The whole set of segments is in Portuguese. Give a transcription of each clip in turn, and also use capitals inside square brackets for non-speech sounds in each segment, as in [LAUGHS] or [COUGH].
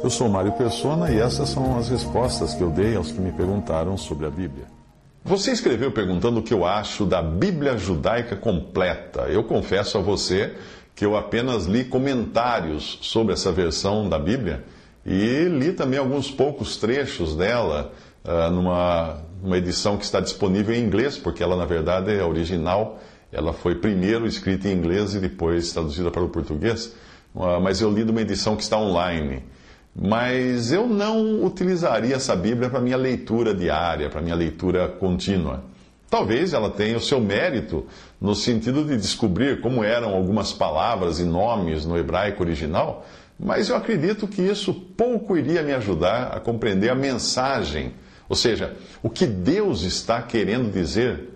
Eu sou Mário Persona e essas são as respostas que eu dei aos que me perguntaram sobre a Bíblia. Você escreveu perguntando o que eu acho da Bíblia judaica completa. Eu confesso a você que eu apenas li comentários sobre essa versão da Bíblia e li também alguns poucos trechos dela uh, numa, numa edição que está disponível em inglês, porque ela, na verdade, é original. Ela foi primeiro escrita em inglês e depois traduzida para o português, uh, mas eu li numa edição que está online. Mas eu não utilizaria essa Bíblia para minha leitura diária, para minha leitura contínua. Talvez ela tenha o seu mérito no sentido de descobrir como eram algumas palavras e nomes no hebraico original, mas eu acredito que isso pouco iria me ajudar a compreender a mensagem, ou seja, o que Deus está querendo dizer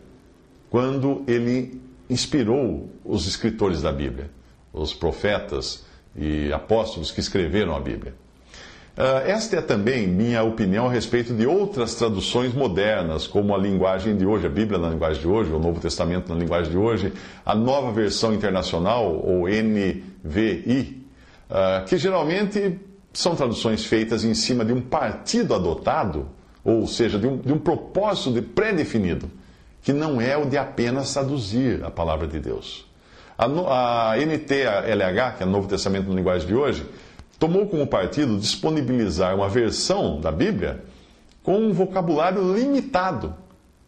quando ele inspirou os escritores da Bíblia, os profetas e apóstolos que escreveram a Bíblia. Uh, esta é também minha opinião a respeito de outras traduções modernas, como a linguagem de hoje, a Bíblia na linguagem de hoje, o Novo Testamento na linguagem de hoje, a nova versão internacional, ou NVI, uh, que geralmente são traduções feitas em cima de um partido adotado, ou seja, de um, de um propósito pré-definido, que não é o de apenas traduzir a palavra de Deus. A, a NTLH, que é o Novo Testamento na linguagem de hoje, tomou como partido disponibilizar uma versão da Bíblia com um vocabulário limitado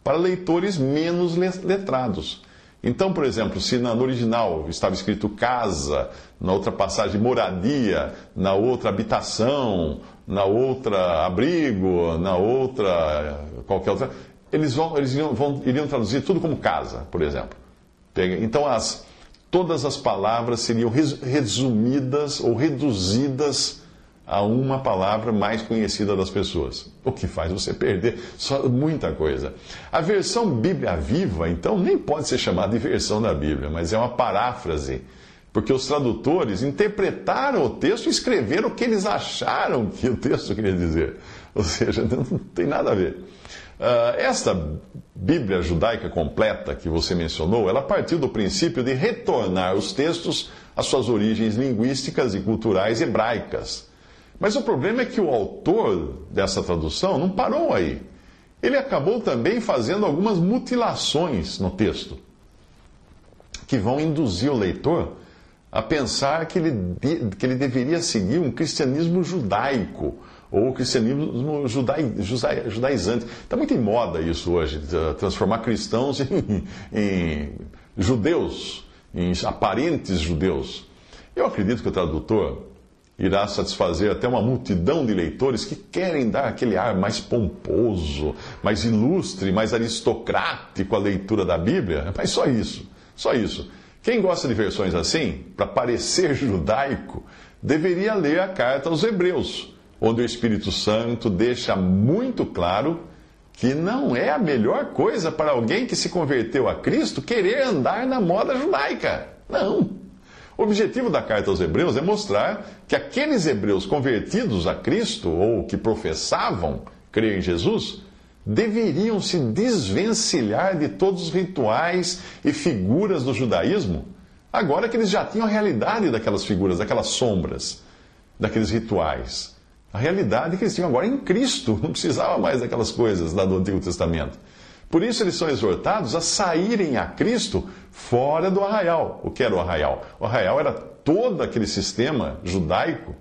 para leitores menos letrados. Então, por exemplo, se no original estava escrito casa, na outra passagem moradia, na outra habitação, na outra abrigo, na outra qualquer outra, eles, vão, eles iriam, vão, iriam traduzir tudo como casa, por exemplo. Então, as, todas as palavras seriam resumidas ou reduzidas a uma palavra mais conhecida das pessoas, o que faz você perder muita coisa. A versão Bíblia Viva, então, nem pode ser chamada de versão da Bíblia, mas é uma paráfrase, porque os tradutores interpretaram o texto e escreveram o que eles acharam que o texto queria dizer. Ou seja, [LAUGHS] não tem nada a ver. Uh, esta Bíblia judaica completa que você mencionou, ela partiu do princípio de retornar os textos às suas origens linguísticas e culturais hebraicas. Mas o problema é que o autor dessa tradução não parou aí. Ele acabou também fazendo algumas mutilações no texto, que vão induzir o leitor a pensar que ele, que ele deveria seguir um cristianismo judaico ou o cristianismo judai, judai, judaizante. Está muito em moda isso hoje, transformar cristãos [LAUGHS] em, em judeus, em aparentes judeus. Eu acredito que o tradutor irá satisfazer até uma multidão de leitores que querem dar aquele ar mais pomposo, mais ilustre, mais aristocrático à leitura da Bíblia, mas só isso, só isso. Quem gosta de versões assim, para parecer judaico, deveria ler a carta aos Hebreus onde o Espírito Santo deixa muito claro que não é a melhor coisa para alguém que se converteu a Cristo querer andar na moda judaica. Não. O objetivo da carta aos Hebreus é mostrar que aqueles hebreus convertidos a Cristo ou que professavam crer em Jesus deveriam se desvencilhar de todos os rituais e figuras do judaísmo, agora que eles já tinham a realidade daquelas figuras, daquelas sombras, daqueles rituais. A realidade que eles tinham agora em Cristo, não precisava mais daquelas coisas lá do Antigo Testamento. Por isso eles são exortados a saírem a Cristo fora do arraial. O que era o arraial? O arraial era todo aquele sistema judaico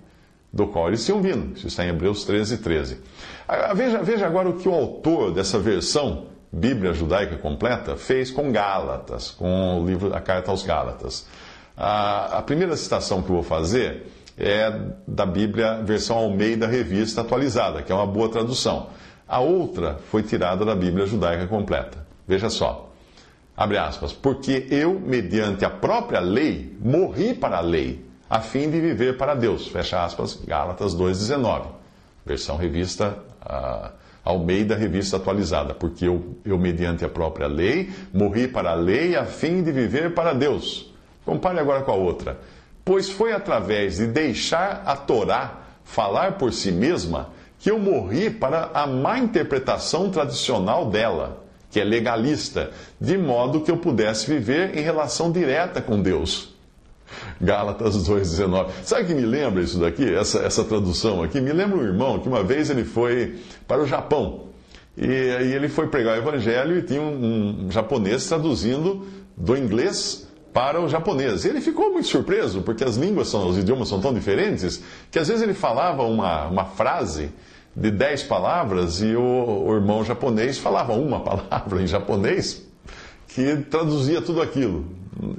do qual eles tinham vindo. Isso está em Hebreus 13, 13. Ah, veja, veja agora o que o autor dessa versão Bíblia judaica completa fez com Gálatas, com o livro, a carta aos Gálatas. A, a primeira citação que eu vou fazer é da Bíblia, versão Almeida Revista Atualizada, que é uma boa tradução. A outra foi tirada da Bíblia Judaica Completa. Veja só. Abre aspas, porque eu, mediante a própria lei, morri para a lei, a fim de viver para Deus. Fecha aspas, Gálatas 2,19. Versão revista uh, Almeida, revista atualizada. Porque eu, eu, mediante a própria lei, morri para a lei, a fim de viver para Deus. Compare agora com a outra. Pois foi através de deixar a Torá falar por si mesma que eu morri para a má interpretação tradicional dela que é legalista, de modo que eu pudesse viver em relação direta com Deus. Gálatas 2,19. Sabe que me lembra isso daqui, essa, essa tradução aqui? Me lembra um irmão que uma vez ele foi para o Japão. E aí ele foi pregar o evangelho e tinha um, um japonês traduzindo do inglês para o japonês. Ele ficou muito surpreso, porque as línguas, são, os idiomas são tão diferentes, que às vezes ele falava uma, uma frase de dez palavras e o, o irmão japonês falava uma [LAUGHS] palavra em japonês que traduzia tudo aquilo.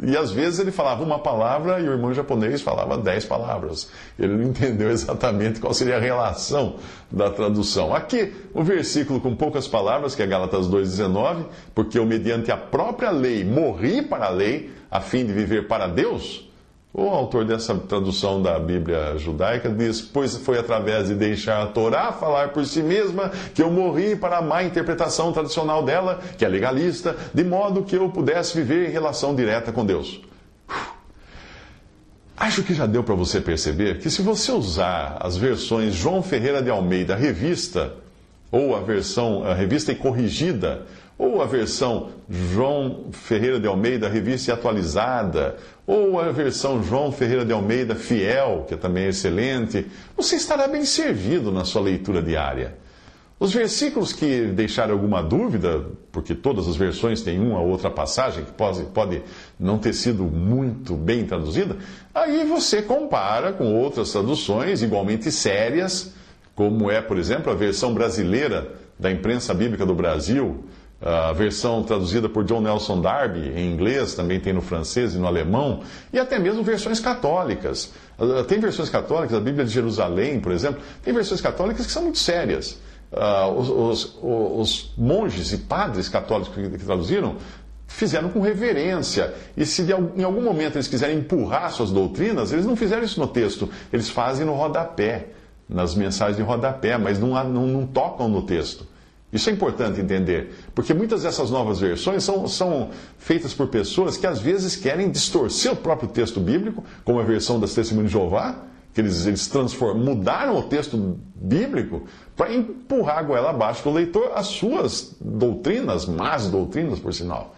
E às vezes ele falava uma palavra e o irmão japonês falava dez palavras. Ele não entendeu [LAUGHS] exatamente qual seria a relação da tradução. Aqui, o versículo com poucas palavras, que é Gálatas 2,19, porque eu, mediante a própria lei, morri para a lei, a fim de viver para Deus. O autor dessa tradução da Bíblia judaica diz: Pois foi através de deixar a Torá falar por si mesma que eu morri para a má interpretação tradicional dela, que é legalista, de modo que eu pudesse viver em relação direta com Deus. Acho que já deu para você perceber que se você usar as versões João Ferreira de Almeida revista, ou a versão a revista e corrigida, ou a versão João Ferreira de Almeida, revista atualizada, ou a versão João Ferreira de Almeida fiel, que também é excelente, você estará bem servido na sua leitura diária. Os versículos que deixarem alguma dúvida, porque todas as versões têm uma ou outra passagem que pode, pode não ter sido muito bem traduzida, aí você compara com outras traduções igualmente sérias, como é, por exemplo, a versão brasileira da imprensa bíblica do Brasil, a versão traduzida por John Nelson Darby em inglês, também tem no francês e no alemão, e até mesmo versões católicas. Ah, tem versões católicas, a Bíblia de Jerusalém, por exemplo, tem versões católicas que são muito sérias. Uh, os, os, os, monges e padres católicos que, que traduziram fizeram com reverência. E se em algum momento eles quiserem empurrar suas doutrinas, eles não fizeram isso no texto, eles fazem no rodapé, nas mensagens de rodapé, mas não, não, não tocam no texto. Isso é importante entender, porque muitas dessas novas versões são, são feitas por pessoas que às vezes querem distorcer o próprio texto bíblico, como a versão das Testemunhas de Jeová, que eles, eles mudaram o texto bíblico para empurrar a goela abaixo do leitor as suas doutrinas, más doutrinas, por sinal.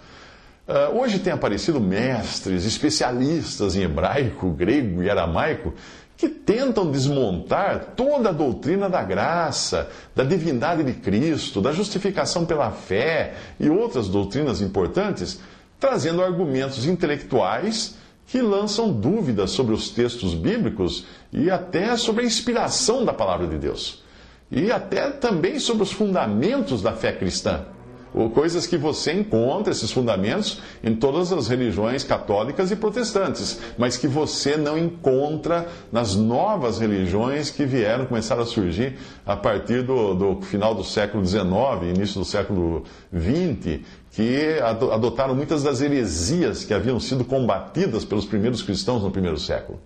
Uh, hoje tem aparecido mestres, especialistas em hebraico, grego e aramaico, que tentam desmontar toda a doutrina da graça, da divindade de Cristo, da justificação pela fé e outras doutrinas importantes, trazendo argumentos intelectuais que lançam dúvidas sobre os textos bíblicos e até sobre a inspiração da palavra de Deus. E até também sobre os fundamentos da fé cristã ou coisas que você encontra, esses fundamentos, em todas as religiões católicas e protestantes, mas que você não encontra nas novas religiões que vieram, começar a surgir a partir do, do final do século XIX, início do século XX, que adotaram muitas das heresias que haviam sido combatidas pelos primeiros cristãos no primeiro século.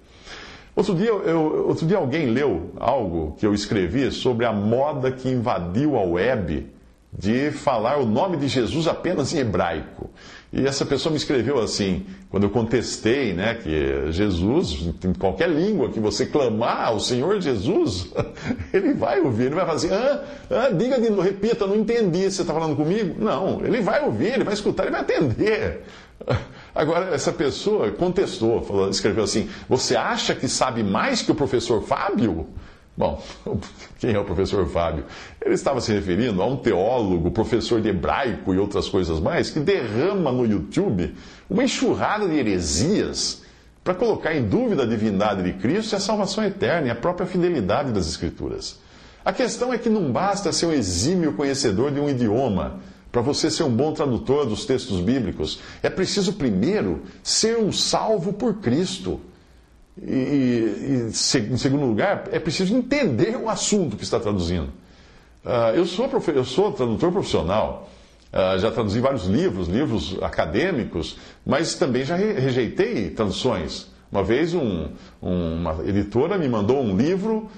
Outro dia, eu, outro dia alguém leu algo que eu escrevi sobre a moda que invadiu a web de falar o nome de Jesus apenas em hebraico. E essa pessoa me escreveu assim, quando eu contestei, né, que Jesus, em qualquer língua que você clamar o Senhor Jesus, [LAUGHS] ele vai ouvir, ele vai falar assim, ah, ah diga de novo, repita, não entendi, você está falando comigo? Não, ele vai ouvir, ele vai escutar, ele vai atender. [LAUGHS] Agora, essa pessoa contestou, falou, escreveu assim, você acha que sabe mais que o professor Fábio? Bom, [LAUGHS] quem é o professor Fábio? Ele estava se referindo a um teólogo, professor de hebraico e outras coisas mais, que derrama no YouTube uma enxurrada de heresias para colocar em dúvida a divindade de Cristo e a salvação eterna e a própria fidelidade das Escrituras. A questão é que não basta ser um exímio conhecedor de um idioma para você ser um bom tradutor dos textos bíblicos. É preciso primeiro ser um salvo por Cristo. E, e, em segundo lugar, é preciso entender o assunto que está traduzindo. Uh, eu, sou eu sou tradutor profissional Uh, já traduzi vários livros, livros acadêmicos, mas também já re rejeitei traduções. Uma vez um, uma editora me mandou um livro,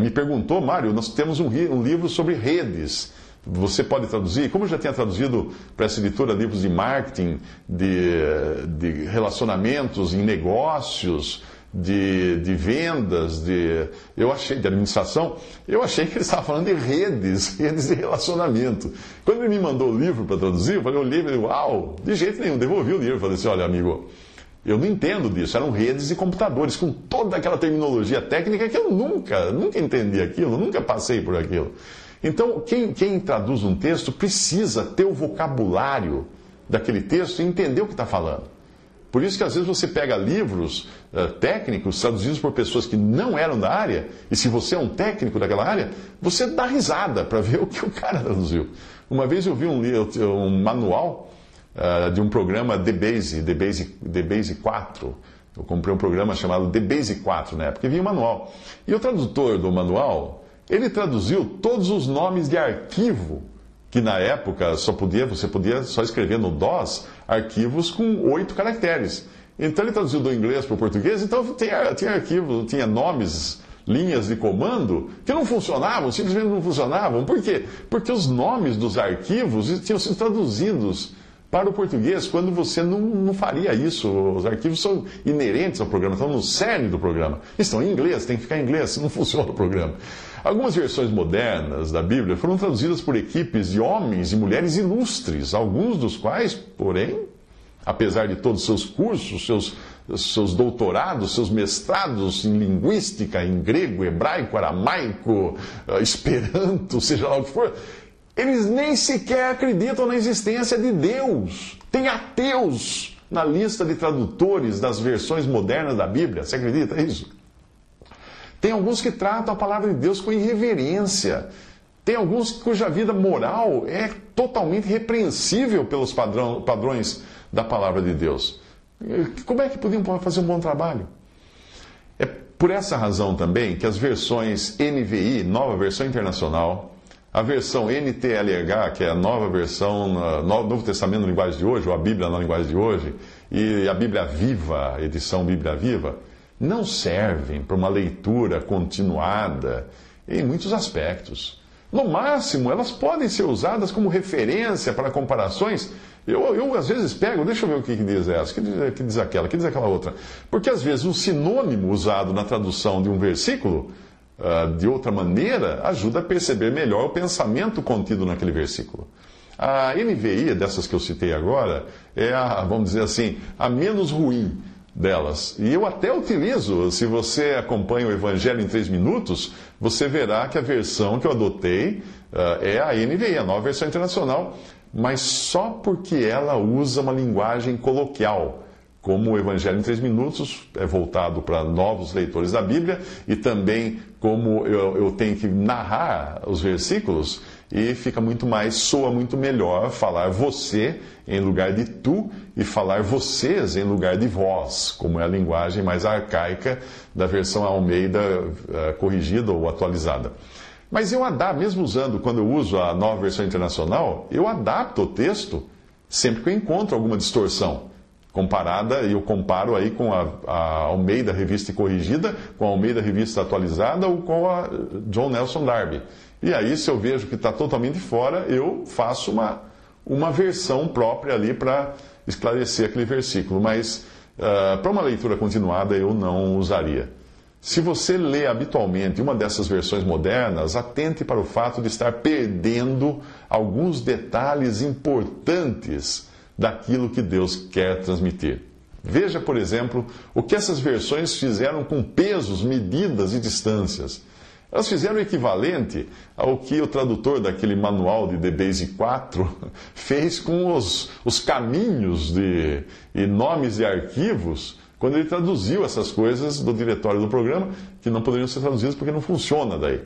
me perguntou, Mário, nós temos um, um livro sobre redes. Você pode traduzir? Como eu já tinha traduzido para essa editora livros de marketing, de, de relacionamentos em negócios, de, de vendas, de, eu achei, de administração, eu achei que ele estava falando de redes, [LAUGHS] redes de relacionamento. Quando ele me mandou o livro para traduzir, eu falei, o livro, uau, de jeito nenhum, devolvi o livro. Falei assim, olha, amigo, eu não entendo disso. Eram redes e computadores com toda aquela terminologia técnica que eu nunca, nunca entendi aquilo, nunca passei por aquilo. Então, quem, quem traduz um texto precisa ter o vocabulário daquele texto e entender o que está falando. Por isso que às vezes você pega livros uh, técnicos traduzidos por pessoas que não eram da área, e se você é um técnico daquela área, você dá risada para ver [LAUGHS] o que o cara traduziu. Uma vez eu vi um, um manual uh, de um programa DBase, DBase, DBase 4. Eu comprei um programa chamado DBase 4 na época, e vinha um manual. E o tradutor do manual, ele traduziu todos os nomes de arquivo que na época só podia, você podia só escrever no DOS arquivos com oito caracteres. Então ele traduziu do inglês para o português, então tinha, tinha arquivos, tinha nomes, linhas de comando que não funcionavam, simplesmente não funcionavam. Por quê? Porque os nomes dos arquivos tinham sido traduzidos para o português quando você não, não faria isso. Os arquivos são inerentes ao programa, estão no cerne do programa. Estão em inglês, tem que ficar em inglês, [LAUGHS] não funciona o programa. Algumas versões modernas da Bíblia foram traduzidas por equipes de homens e mulheres ilustres, alguns dos quais, porém, apesar de todos os seus cursos, seus, seus doutorados, seus mestrados em linguística, em grego, hebraico, aramaico, eh, esperanto, [LAUGHS] seja lá o que for, eles nem sequer acreditam na existência de Deus. Tem ateus na lista de tradutores das versões modernas da Bíblia. Você acredita nisso? Tem alguns que tratam a palavra de Deus com irreverência. Tem alguns cuja vida moral é totalmente repreensível pelos padrão, padrões da palavra de Deus. Como é que podiam fazer um bom trabalho? É por essa razão também que as versões NVI, nova versão internacional, a versão NTLH, que é a nova versão, Novo Testamento na linguagem de hoje, ou a Bíblia na linguagem de hoje, e a Bíblia Viva, edição Bíblia Viva, não servem para uma leitura continuada em muitos aspectos. No máximo, elas podem ser usadas como referência para comparações. Eu, eu às vezes pego, deixa eu ver o que, que diz essa, o que diz, que diz aquela, o que diz aquela outra. Porque às vezes um sinônimo usado na tradução de um versículo, uh, de outra maneira, ajuda a perceber melhor o pensamento contido naquele versículo. A NVI, dessas que eu citei agora, é a, vamos dizer assim, a menos ruim delas. E eu até utilizo, se você acompanha o Evangelho em três minutos, você verá que a versão que eu adotei uh, é a NVI, a nova versão internacional, mas só porque ela usa uma linguagem coloquial. Como o Evangelho em três minutos é voltado para novos leitores da Bíblia e também como eu, eu tenho que narrar os versículos, e fica muito mais, soa muito melhor falar você em lugar de tu e falar vocês em lugar de vós, como é a linguagem mais arcaica da versão Almeida uh, corrigida ou atualizada. Mas eu adapto, mesmo usando, quando eu uso a nova versão internacional, eu adapto o texto sempre que eu encontro alguma distorção. Comparada, e eu comparo aí com a, a Almeida Revista Corrigida, com a Almeida Revista Atualizada ou com a John Nelson Darby. E aí, se eu vejo que está totalmente fora, eu faço uma, uma versão própria ali para esclarecer aquele versículo. Mas uh, para uma leitura continuada, eu não usaria. Se você lê habitualmente uma dessas versões modernas, atente para o fato de estar perdendo alguns detalhes importantes daquilo que Deus quer transmitir. Veja, por exemplo, o que essas versões fizeram com pesos, medidas e distâncias. Elas fizeram o equivalente ao que o tradutor daquele manual de The Base 4 [LAUGHS] fez com os, os caminhos de, e nomes de arquivos quando ele traduziu essas coisas do diretório do programa, que não poderiam ser traduzidas porque não funciona daí.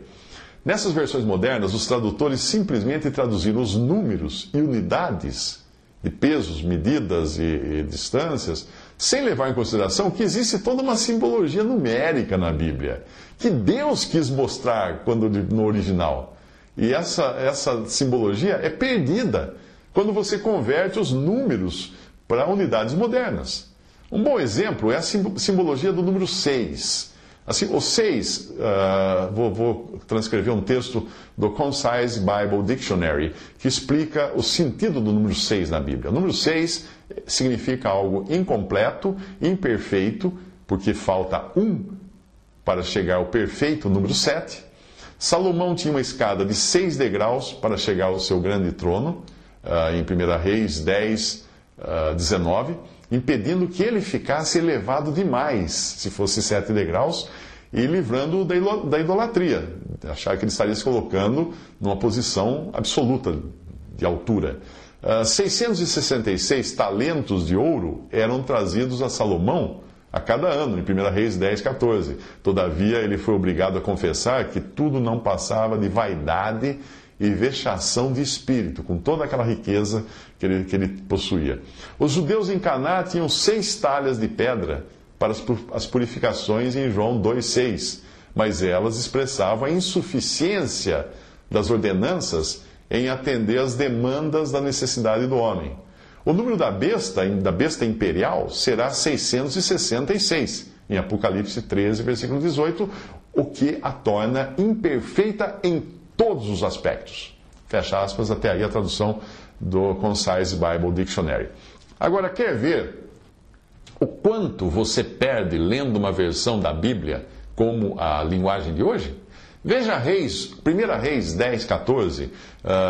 Nessas versões modernas, os tradutores simplesmente traduziram os números e unidades de pesos, medidas e, e distâncias sem levar em consideração que existe toda uma simbologia numérica na Bíblia, que Deus quis mostrar quando no original. E essa, essa simbologia é perdida quando você converte os números para unidades modernas. Um bom exemplo é a simbologia do número 6. Assim, 6, uh, ah, vou, vou, transcrever um texto do Concise Bible Dictionary, que explica o sentido do número 6 na Bíblia. O número 6 significa algo incompleto, imperfeito, porque falta um para chegar ao perfeito número 7. Salomão tinha uma escada de seis degraus para chegar ao seu grande trono, uh, em 1 Reis 10, uh, 19 impedindo que ele ficasse elevado demais, se fosse sete degraus, e livrando da idolatria, achar que ele estaria se colocando numa posição absoluta de altura. Uh, ah, 666 talentos de ouro eram trazidos a Salomão a cada ano, em 1 Reis 10, 14. Todavia, ele foi obrigado a confessar que tudo não passava de vaidade e vexação de espírito, com toda aquela riqueza que ele, que ele possuía. Os judeus em Caná tinham seis talhas de pedra para as purificações em João 2,6, mas elas expressavam a insuficiência das ordenanças em atender às demandas da necessidade do homem. O número da besta, da besta imperial, será 666, em Apocalipse 13, versículo 18, o que a torna imperfeita em todos os aspectos. Fecha aspas, até aí a tradução do Concise Bible Dictionary. Agora, quer ver o quanto você perde lendo uma versão da Bíblia como a linguagem de hoje? Veja Reis, 1 Reis 10, 14, uh,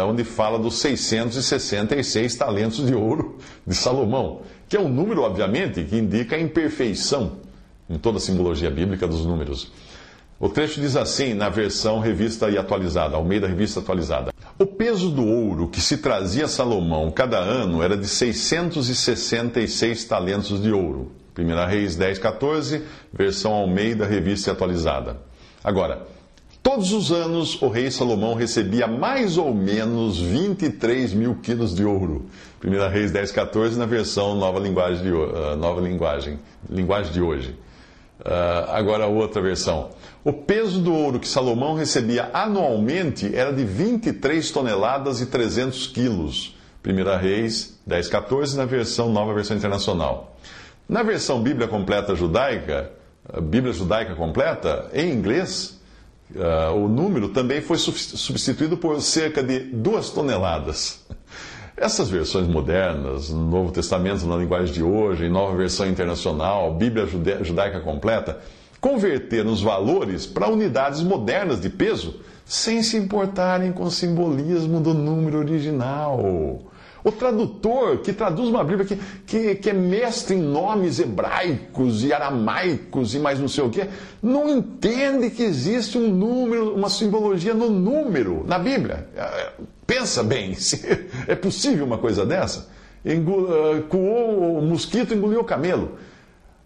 onde fala dos 666 talentos de ouro de Salomão, que é um número, obviamente, que indica a imperfeição em toda a simbologia bíblica dos números. O trecho diz assim, na versão revista e atualizada, ao meio da revista atualizada. O peso do ouro que se trazia a Salomão cada ano era de 666 talentos de ouro. 1 Reis 10, 14, versão ao meio da revista atualizada. Agora, todos os anos o rei Salomão recebia mais ou menos 23 mil quilos de ouro. 1 Reis 10, 14, na versão nova linguagem de, uh, nova linguagem, linguagem de hoje. Uh, agora, outra versão. O peso do ouro que Salomão recebia anualmente era de 23 toneladas e 300 quilos. 1 Reis 10, 14, na versão nova versão internacional. Na versão Bíblia completa judaica, Bíblia judaica completa, em inglês, uh, o número também foi substituído por cerca de 2 toneladas. Essas versões modernas, Novo Testamento na linguagem de hoje, nova versão internacional, Bíblia judaica completa, converteram os valores para unidades modernas de peso, sem se importarem com o simbolismo do número original. O tradutor que traduz uma Bíblia que, que, que, é mestre em nomes hebraicos e aramaicos e mais não sei o que, não entende que existe um número, uma simbologia no número na Bíblia. Pensa bem, [LAUGHS] se é possível uma coisa dessa? Uh, coou o mosquito, engoliu o camelo.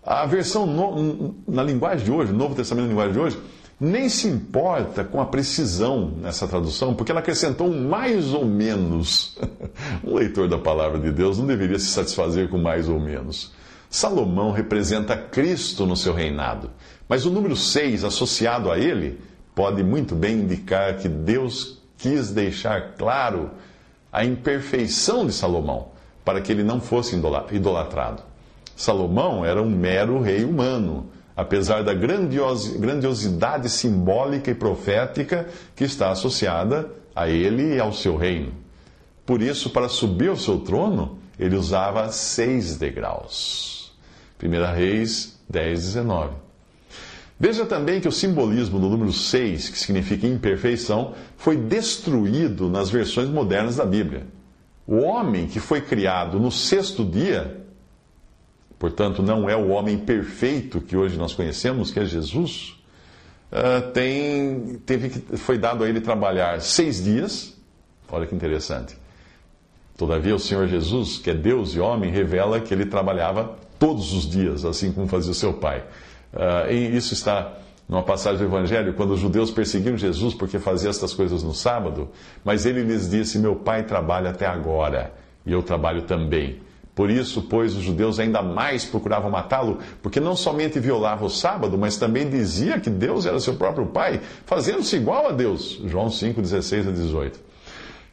A versão no, na linguagem de hoje, Novo Testamento na linguagem de hoje, nem se importa com a precisão nessa tradução, porque ela acrescentou mais ou menos. [LAUGHS] um leitor da palavra de Deus não deveria se satisfazer com mais ou menos. Salomão representa Cristo no seu reinado, mas o número 6 associado a ele pode muito bem indicar que Deus quis deixar claro a imperfeição de Salomão, para que ele não fosse idolatrado. Salomão era um mero rei humano, apesar da grandiosidade simbólica e profética que está associada a ele e ao seu reino. Por isso, para subir ao seu trono, ele usava seis degraus. 1 Reis 10, 19. Veja também que o simbolismo do número 6, que significa imperfeição, foi destruído nas versões modernas da Bíblia. O homem que foi criado no sexto dia, portanto, não é o homem perfeito que hoje nós conhecemos, que é Jesus, uh, tem, teve que, foi dado a ele trabalhar seis dias. Olha que interessante. Todavia, o Senhor Jesus, que é Deus e homem, revela que ele trabalhava todos os dias, assim como fazia o seu pai. Uh, e isso está numa passagem do Evangelho, quando os judeus perseguiam Jesus porque fazia estas coisas no sábado, mas ele lhes disse: Meu pai trabalha até agora, e eu trabalho também. Por isso, pois, os judeus ainda mais procuravam matá-lo, porque não somente violava o sábado, mas também dizia que Deus era seu próprio pai, fazendo-se igual a Deus. João 5, 16 a 18.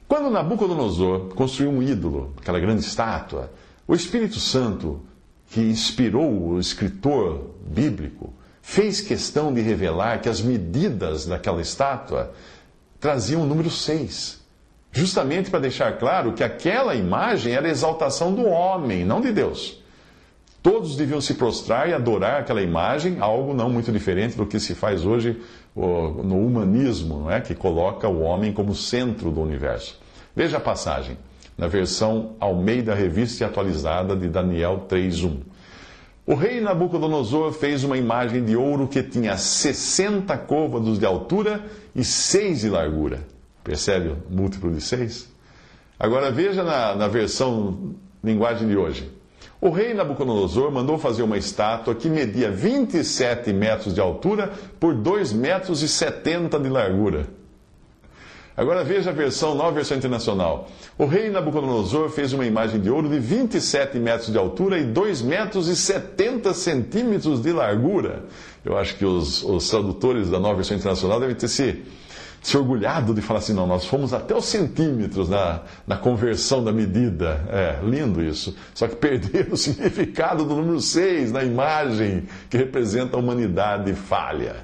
Quando Nabucodonosor construiu um ídolo, aquela grande estátua, o Espírito Santo, que inspirou o escritor bíblico, fez questão de revelar que as medidas daquela estátua traziam o número 6. Justamente para deixar claro que aquela imagem era a exaltação do homem, não de Deus. Todos deviam se prostrar e adorar aquela imagem, algo não muito diferente do que se faz hoje no humanismo, não é? que coloca o homem como centro do universo. Veja a passagem, na versão Almeida Revista e Atualizada de Daniel 3.1. O rei Nabucodonosor fez uma imagem de ouro que tinha 60 côvados de altura e 6 de largura. Percebe o múltiplo de 6? Agora veja na, na versão linguagem de hoje. O rei Nabucodonosor mandou fazer uma estátua que media 27 metros de altura por 2 metros e 70 de largura. Agora veja a versão, nova versão internacional. O rei Nabucodonosor fez uma imagem de ouro de 27 metros de altura e 2 metros e 70 centímetros de largura. Eu acho que os, os tradutores da nova versão internacional devem ter se, se orgulhado de falar assim: não, nós fomos até os centímetros na, na conversão da medida. É, lindo isso. Só que perderam [LAUGHS] o significado do número 6 na imagem que representa a humanidade falha.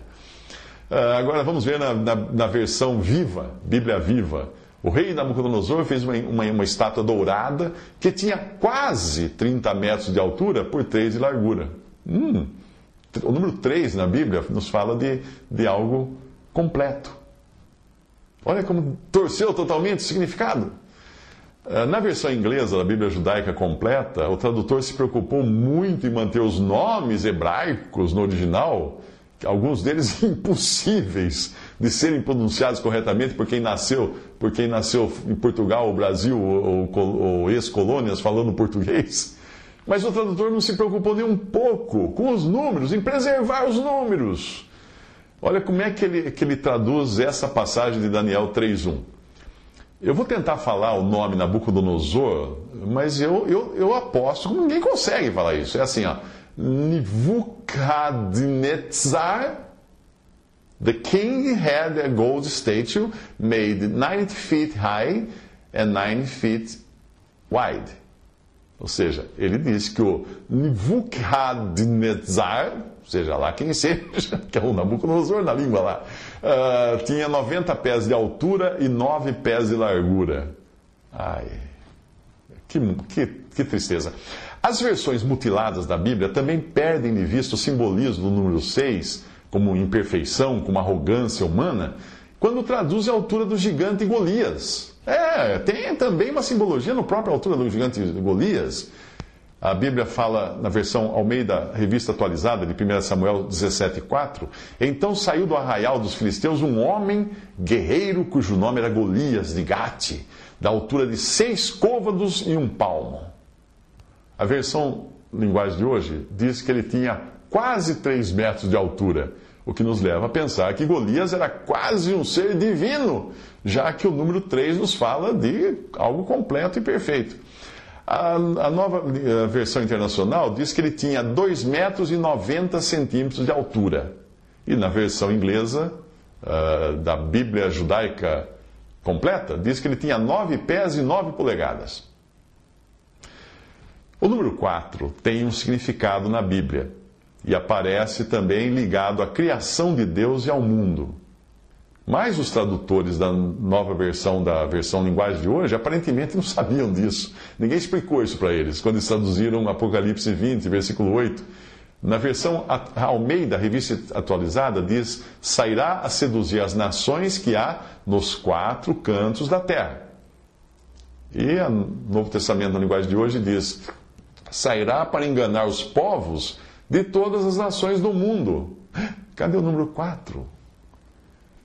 Uh, agora vamos ver na, na, na, versão viva, Bíblia viva. O rei Nabucodonosor fez uma, uma, uma, estátua dourada que tinha quase 30 metros de altura por 3 de largura. Hum, o número 3 na Bíblia nos fala de, de algo completo. Olha como torceu totalmente o significado. Uh, na versão inglesa da Bíblia judaica completa, o tradutor se preocupou muito em manter os nomes hebraicos no original alguns deles [LAUGHS] impossíveis de serem pronunciados corretamente por quem nasceu, por quem nasceu em Portugal, ou Brasil ou, ou, ou ex-colônias falando português. Mas o tradutor não se preocupou nem um pouco com os números, em preservar os números. Olha como é que ele, que ele traduz essa passagem de Daniel 3.1. Eu vou tentar falar o nome Nabucodonosor, mas eu, eu, eu aposto que ninguém consegue falar isso. É assim, ó. Nebuchadnezzar, the king had a gold statue made 90 feet high and 9 feet wide. Ou seja, ele diz que o Nebuchadnezzar, seja lá quem seja, [LAUGHS] que é o Nabucodonosor na língua lá, uh, tinha 90 pés de altura e 9 pés de largura. Ai, que, que, que tristeza. As versões mutiladas da Bíblia também perdem de vista o simbolismo do número 6, como imperfeição, como arrogância humana, quando traduz a altura do gigante Golias. É, tem também uma simbologia no próprio altura do gigante Golias. A Bíblia fala na versão Almeida, revista atualizada de 1 Samuel 17,4. Então saiu do arraial dos filisteus um homem guerreiro cujo nome era Golias de Gate, da altura de seis côvados e um palmo. A versão linguagem de hoje diz que ele tinha quase 3 metros de altura, o que nos leva a pensar que Golias era quase um ser divino, já que o número 3 nos fala de algo completo e perfeito. A, a nova a versão internacional diz que ele tinha 2 metros e 90 centímetros de altura. E na versão inglesa, uh, da Bíblia judaica completa, diz que ele tinha 9 pés e 9 polegadas. O número 4 tem um significado na Bíblia e aparece também ligado à criação de Deus e ao mundo. Mas os tradutores da nova versão, da versão linguagem de hoje, aparentemente não sabiam disso. Ninguém explicou isso para eles quando eles traduziram Apocalipse 20, versículo 8. Na versão Almeida, revista atualizada, diz: Sairá a seduzir as nações que há nos quatro cantos da terra. E o Novo Testamento, na linguagem de hoje, diz: sairá para enganar os povos de todas as nações do mundo. Cadê o número 4?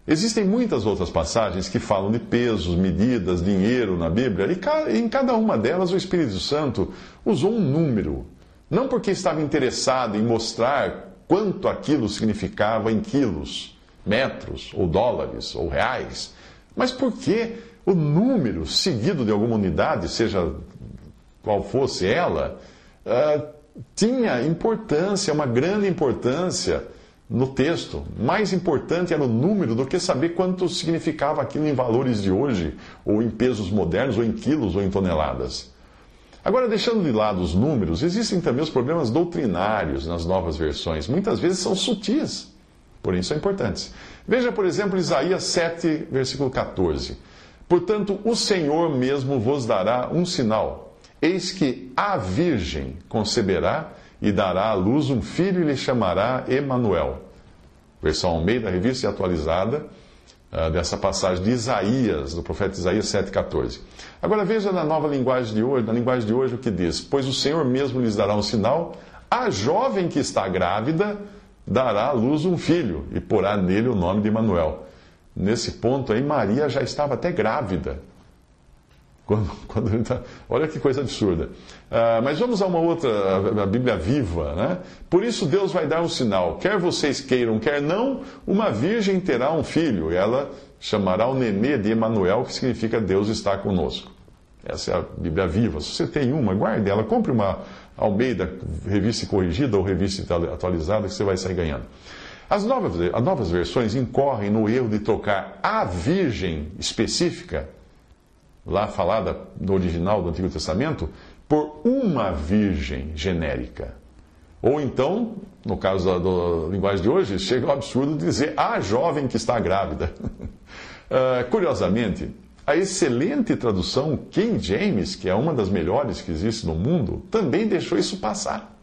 Existem muitas outras passagens que falam de pesos, medidas, dinheiro na Bíblia, e em cada uma delas o Espírito Santo usou um número. Não porque estava interessado em mostrar quanto aquilo significava em quilos, metros, ou dólares, ou reais, mas porque o número seguido de alguma unidade, seja qual fosse ela, uh, tinha importância, uma grande importância no texto. Mais importante era o número do que saber quanto significava aquilo em valores de hoje, ou em pesos modernos, ou em quilos, ou em toneladas. Agora, deixando de lado os números, existem também os problemas doutrinários nas novas versões. Muitas vezes são sutis, porém são importantes. Veja, por exemplo, Isaías 7, versículo 14. Portanto, o Senhor mesmo vos dará um sinal. Eis que a Virgem conceberá e dará à luz um filho e lhe chamará Emanuel. Versão Almeida, revista e atualizada uh, dessa passagem de Isaías, do profeta Isaías 7,14. Agora veja na nova linguagem de hoje, na linguagem de hoje o que diz: Pois o Senhor mesmo lhes dará um sinal, a jovem que está grávida dará à luz um filho e porá nele o nome de Emanuel. Nesse ponto aí, Maria já estava até grávida quando, [LAUGHS] quando tá, olha que coisa absurda. Uh, mas vamos a uma outra, a Bíblia viva, né? Por isso Deus vai dar um sinal. Quer vocês queiram, quer não, uma virgem terá um filho. Ela chamará o nenê de Emanuel, que significa Deus está conosco. Essa é a Bíblia viva. Se você tem uma, guarde ela. Compre uma Almeida, revista corrigida ou revista atualizada, que você vai sair ganhando. As novas, as novas versões incorrem no erro de trocar a virgem específica lá falada no original do Antigo Testamento, por uma virgem genérica. Ou então, no caso da, da linguagem de hoje, chega ao absurdo de dizer a jovem que está grávida. uh, [LAUGHS] curiosamente, a excelente tradução King James, que é uma das melhores que existe no mundo, também deixou isso passar.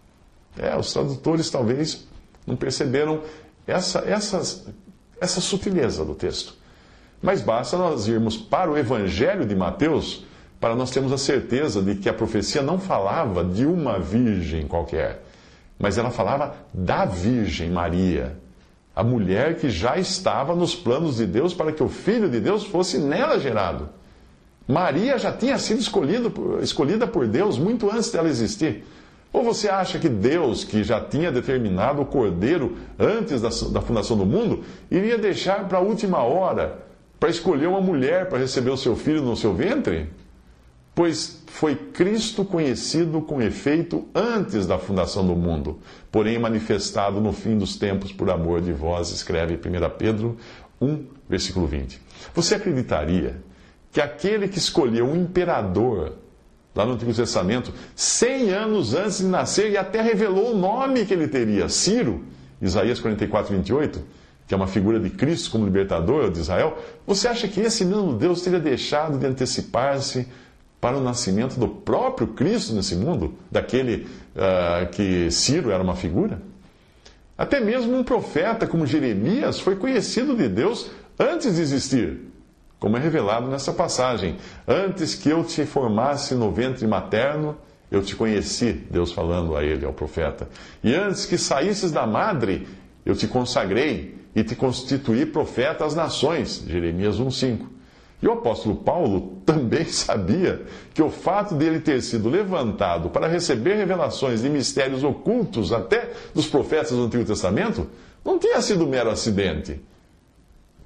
É, os tradutores talvez não perceberam essa, essa, essa sutileza do texto. Mas basta nós irmos para o Evangelho de Mateus para nós termos a certeza de que a profecia não falava de uma virgem qualquer, mas ela falava da Virgem Maria, a mulher que já estava nos planos de Deus para que o Filho de Deus fosse nela gerado. Maria já tinha sido escolhido, escolhida por Deus muito antes dela existir. Ou você acha que Deus, que já tinha determinado o cordeiro antes da, da fundação do mundo, iria deixar para a última hora para escolher uma mulher para receber o seu filho no seu ventre? Pois foi Cristo conhecido com efeito antes da fundação do mundo, porém manifestado no fim dos tempos por amor de vós, escreve 1 Pedro 1, versículo 20. Você acreditaria que aquele que escolheu um imperador, lá no Antigo Testamento, 100 anos antes de nascer, e até revelou o nome que ele teria, Ciro, Isaías 44, 28, que é uma figura de Cristo como libertador de Israel, você acha que esse mesmo Deus teria deixado de antecipar-se para o nascimento do próprio Cristo nesse mundo, daquele uh, que Ciro era uma figura? Até mesmo um profeta como Jeremias foi conhecido de Deus antes de existir, como é revelado nessa passagem. Antes que eu te formasse no ventre materno, eu te conheci, Deus falando a ele, ao profeta. E antes que saísses da madre, eu te consagrei e te constituí profeta às nações. Jeremias 1,5. E o apóstolo Paulo também [LAUGHS] sabia que o fato de ele ter sido levantado para receber revelações de mistérios ocultos até dos profetas do Antigo Testamento não tinha sido mero acidente.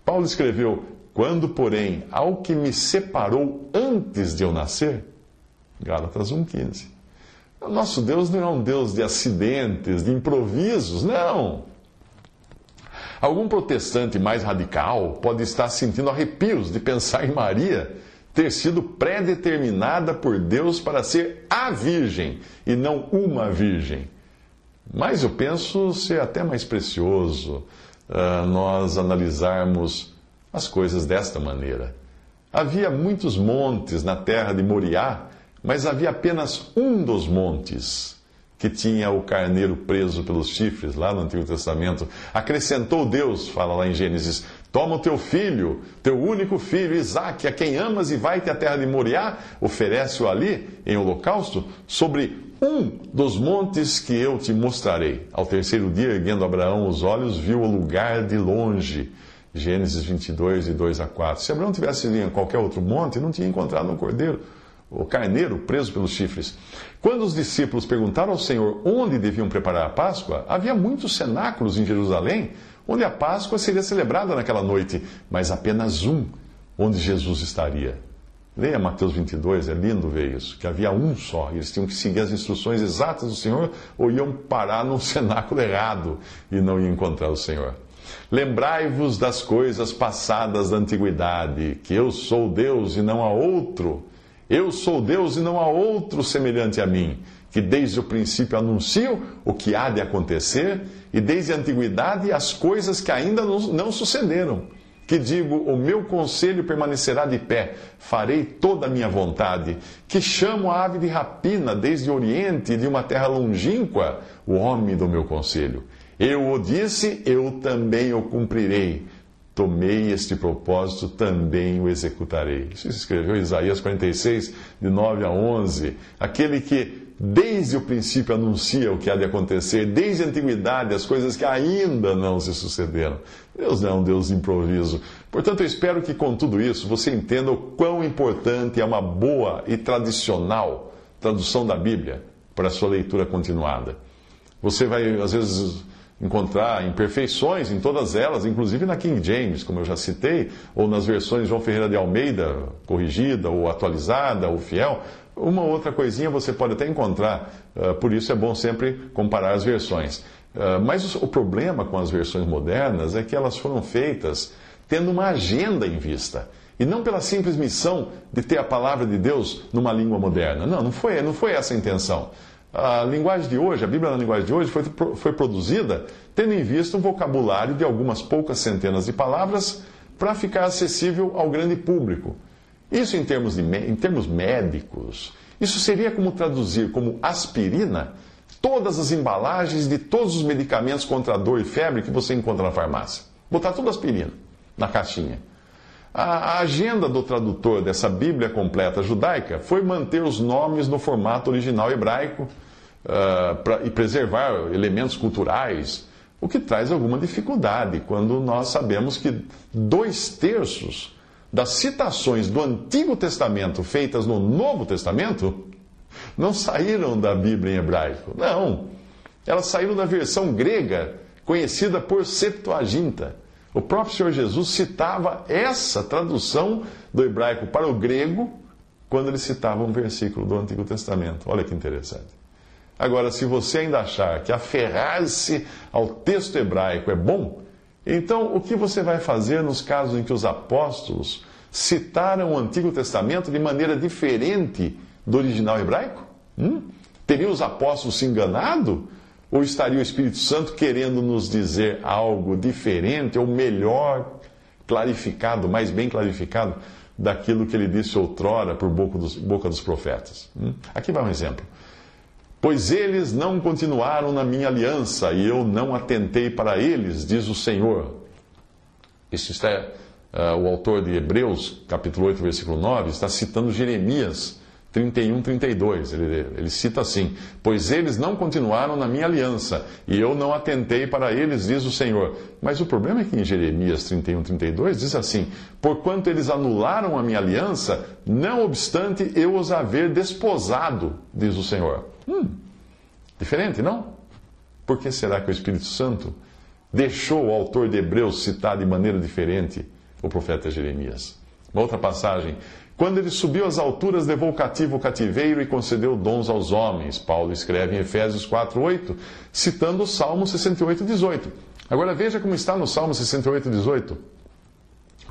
Paulo escreveu: Quando, porém, ao que me separou antes de eu nascer, Gálatas 1,15. Nosso Deus não é um Deus de acidentes, de improvisos, não. Algum protestante mais radical pode estar sentindo arrepios de pensar em Maria ter sido predeterminada por Deus para ser a Virgem e não uma Virgem. Mas eu penso ser até mais precioso uh, nós analisarmos as coisas desta maneira. Havia muitos montes na terra de Moriá, mas havia apenas um dos montes que tinha o carneiro preso pelos chifres, lá no Antigo Testamento. Acrescentou Deus, fala lá em Gênesis: Toma o teu filho, teu único filho, Isaque, a quem amas, e vai-te à terra de Moriá, oferece-o ali, em holocausto, sobre um dos montes que eu te mostrarei. Ao terceiro dia, erguendo Abraão os olhos, viu o lugar de longe. Gênesis 22, de 2 a 4. Se Abraão tivesse ido em qualquer outro monte, não tinha encontrado um cordeiro o carneiro preso pelos chifres. Quando os discípulos perguntaram ao Senhor onde deviam preparar a Páscoa, havia muitos cenáculos em Jerusalém onde a Páscoa seria celebrada naquela noite, mas apenas um onde Jesus estaria. Leia Mateus 22, é lindo ver isso, que havia um só, eles tinham que seguir as instruções exatas do Senhor ou iam parar num [LAUGHS] cenáculo errado e não iam encontrar o Senhor. Lembrai-vos das coisas passadas da antiguidade, que eu sou Deus e não há outro. Eu sou Deus e não há outro semelhante a mim, que desde o princípio anuncio o que há de acontecer e desde a antiguidade as coisas que ainda não sucederam que digo: O meu conselho permanecerá de pé, farei toda a minha vontade, que chamo a ave de rapina desde o oriente, de uma terra longínqua, o homem do meu conselho. Eu o disse, eu também o cumprirei. Tomei este propósito, também o executarei. Isso escreveu Isaías 46, de 9 a 11. Aquele que desde o princípio anuncia o que há de acontecer, desde a antiguidade, as coisas que ainda não se sucederam. Deus não é um Deus de improviso. Portanto, eu espero que com tudo isso você entenda o quão importante é uma boa e tradicional tradução da Bíblia para a sua leitura continuada. Você vai, às vezes, encontrar imperfeições em todas elas, inclusive na King James, como eu já citei, ou nas versões João Ferreira de Almeida, corrigida, ou atualizada, ou fiel. Uma outra coisinha você pode até encontrar, uh, por isso é bom sempre comparar as versões. Uh, mas o problema com as versões modernas é que elas foram feitas tendo uma agenda em vista. E não pela simples missão de ter a palavra de Deus numa língua moderna. Não, não foi, não foi essa a intenção. A linguagem de hoje, a Bíblia na linguagem de hoje, foi, foi produzida tendo em vista um vocabulário de algumas poucas centenas de palavras para ficar acessível ao grande público. Isso em termos, de, em termos médicos, isso seria como traduzir como aspirina todas as embalagens de todos os medicamentos contra dor e febre que você encontra na farmácia. Botar tudo aspirina na caixinha. A agenda do tradutor dessa Bíblia completa judaica foi manter os nomes no formato original hebraico uh, pra, e preservar elementos culturais, o que traz alguma dificuldade quando nós sabemos que dois terços das citações do Antigo Testamento feitas no Novo Testamento não saíram da Bíblia em hebraico. Não. Elas saíram da versão grega, conhecida por Septuaginta. O próprio Senhor Jesus citava essa tradução do hebraico para o grego quando ele citava um versículo do Antigo Testamento. Olha que interessante. Agora, se você ainda achar que aferrar-se ao texto hebraico é bom, então, o que você vai fazer nos casos em que os apóstolos citaram o Antigo Testamento de maneira diferente do original hebraico? Hum? Teriam os apóstolos se enganado? Ou estaria o Espírito Santo querendo nos dizer algo diferente ou melhor clarificado, mais bem clarificado, daquilo que ele disse outrora por boca dos, boca dos profetas? Hum? Aqui vai um exemplo. Pois eles não continuaram na minha aliança e eu não atentei para eles, diz o Senhor. Isso está, uh, o autor de Hebreus, capítulo 8, versículo 9, está citando Jeremias 31, 32. Ele, ele cita assim: Pois eles não continuaram na minha aliança e eu não atentei para eles, diz o Senhor. Mas o problema é que em Jeremias 31, 32 diz assim: Porquanto eles anularam a minha aliança, não obstante eu os haver desposado, diz o Senhor. Hum, diferente, não? Por que será que o Espírito Santo deixou o autor de Hebreus citar de maneira diferente o profeta Jeremias? Uma outra passagem. Quando ele subiu às alturas, levou cativo o cativeiro e concedeu dons aos homens. Paulo escreve em Efésios 4:8, citando o Salmo 68:18. Agora veja como está no Salmo 68:18.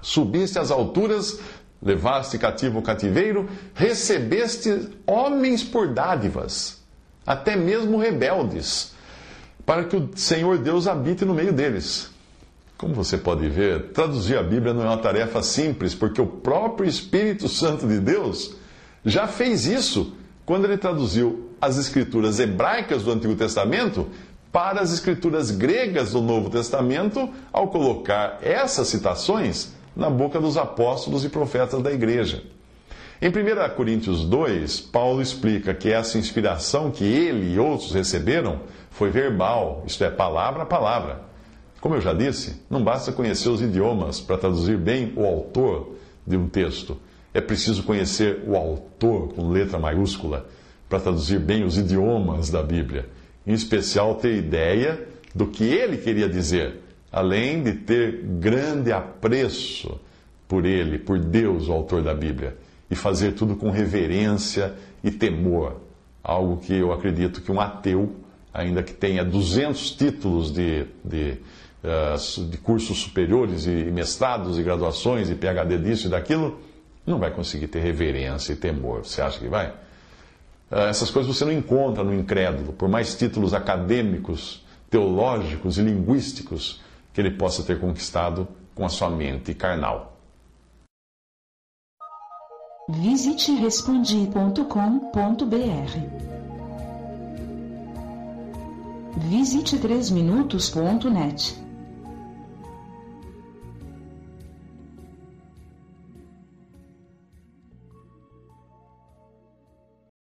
Subiste às alturas, levaste cativo o cativeiro, recebeste homens por dádivas até mesmo rebeldes, para que o Senhor Deus habite no meio deles. Como você pode ver, traduzir a Bíblia não é uma tarefa simples, porque o próprio Espírito Santo de Deus já fez isso quando ele traduziu as escrituras hebraicas do Antigo Testamento para as escrituras gregas do Novo Testamento, ao colocar essas citações na boca dos apóstolos e profetas da igreja. Em 1 Coríntios 2, Paulo explica que essa inspiração que ele e outros receberam foi verbal, isto é, palavra a palavra. Como eu já disse, não basta conhecer os idiomas para traduzir bem o autor de um texto. É preciso conhecer o autor com letra maiúscula para traduzir bem os idiomas da Bíblia. Em especial, ter ideia do que ele queria dizer, além de ter grande apreço por ele, por Deus, o autor da Bíblia e fazer tudo com reverência e temor. Algo que eu acredito que um ateu, ainda que tenha 200 títulos de, de, de cursos superiores e mestrados e graduações e PhD disso e daquilo, não vai conseguir ter reverência e temor. Você acha que vai? Uh, essas coisas você não encontra no incrédulo, por mais títulos acadêmicos, teológicos e linguísticos que ele possa ter conquistado com a sua mente carnal. Visite respondi.com.br. Visite 3minutos.net.